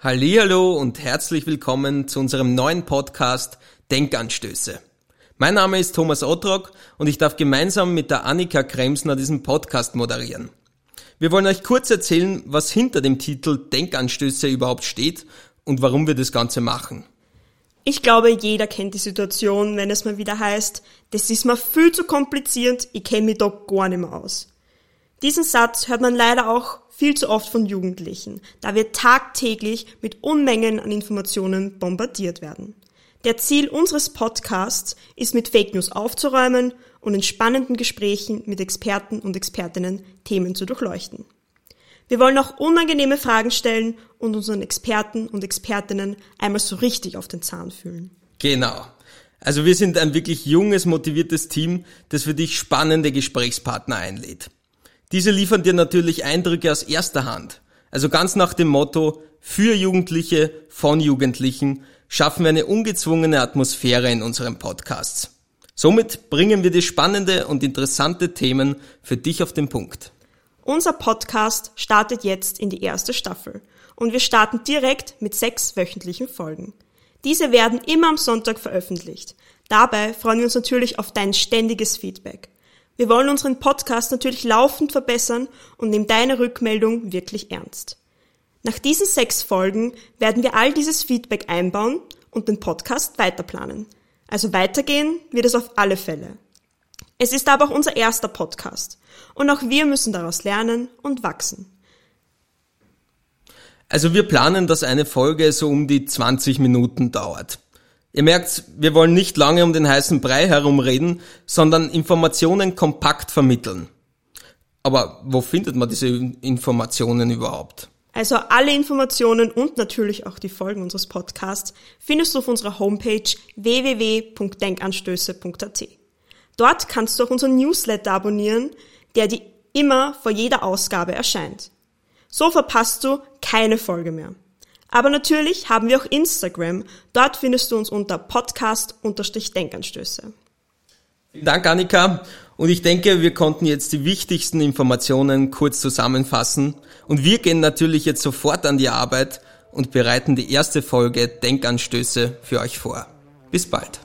Hallihallo und herzlich willkommen zu unserem neuen Podcast Denkanstöße. Mein Name ist Thomas Ottrock und ich darf gemeinsam mit der Annika Kremsner diesen Podcast moderieren. Wir wollen euch kurz erzählen, was hinter dem Titel Denkanstöße überhaupt steht und warum wir das Ganze machen. Ich glaube, jeder kennt die Situation, wenn es mal wieder heißt, das ist mir viel zu kompliziert, ich kenne mich doch gar nicht mehr aus. Diesen Satz hört man leider auch viel zu oft von Jugendlichen, da wir tagtäglich mit Unmengen an Informationen bombardiert werden. Der Ziel unseres Podcasts ist, mit Fake News aufzuräumen und in spannenden Gesprächen mit Experten und Expertinnen Themen zu durchleuchten. Wir wollen auch unangenehme Fragen stellen und unseren Experten und Expertinnen einmal so richtig auf den Zahn fühlen. Genau. Also wir sind ein wirklich junges, motiviertes Team, das für dich spannende Gesprächspartner einlädt. Diese liefern dir natürlich Eindrücke aus erster Hand. Also ganz nach dem Motto, für Jugendliche, von Jugendlichen, schaffen wir eine ungezwungene Atmosphäre in unseren Podcasts. Somit bringen wir dir spannende und interessante Themen für dich auf den Punkt. Unser Podcast startet jetzt in die erste Staffel und wir starten direkt mit sechs wöchentlichen Folgen. Diese werden immer am Sonntag veröffentlicht. Dabei freuen wir uns natürlich auf dein ständiges Feedback. Wir wollen unseren Podcast natürlich laufend verbessern und nehmen deine Rückmeldung wirklich ernst. Nach diesen sechs Folgen werden wir all dieses Feedback einbauen und den Podcast weiterplanen. Also weitergehen wird es auf alle Fälle. Es ist aber auch unser erster Podcast und auch wir müssen daraus lernen und wachsen. Also wir planen, dass eine Folge so um die 20 Minuten dauert. Ihr merkt, wir wollen nicht lange um den heißen Brei herumreden, sondern Informationen kompakt vermitteln. Aber wo findet man diese Informationen überhaupt? Also alle Informationen und natürlich auch die Folgen unseres Podcasts findest du auf unserer Homepage www.denkanstöße.at. Dort kannst du auch unseren Newsletter abonnieren, der dir immer vor jeder Ausgabe erscheint. So verpasst du keine Folge mehr. Aber natürlich haben wir auch Instagram. Dort findest du uns unter Podcast-Denkanstöße. Vielen Dank, Annika. Und ich denke, wir konnten jetzt die wichtigsten Informationen kurz zusammenfassen. Und wir gehen natürlich jetzt sofort an die Arbeit und bereiten die erste Folge Denkanstöße für euch vor. Bis bald.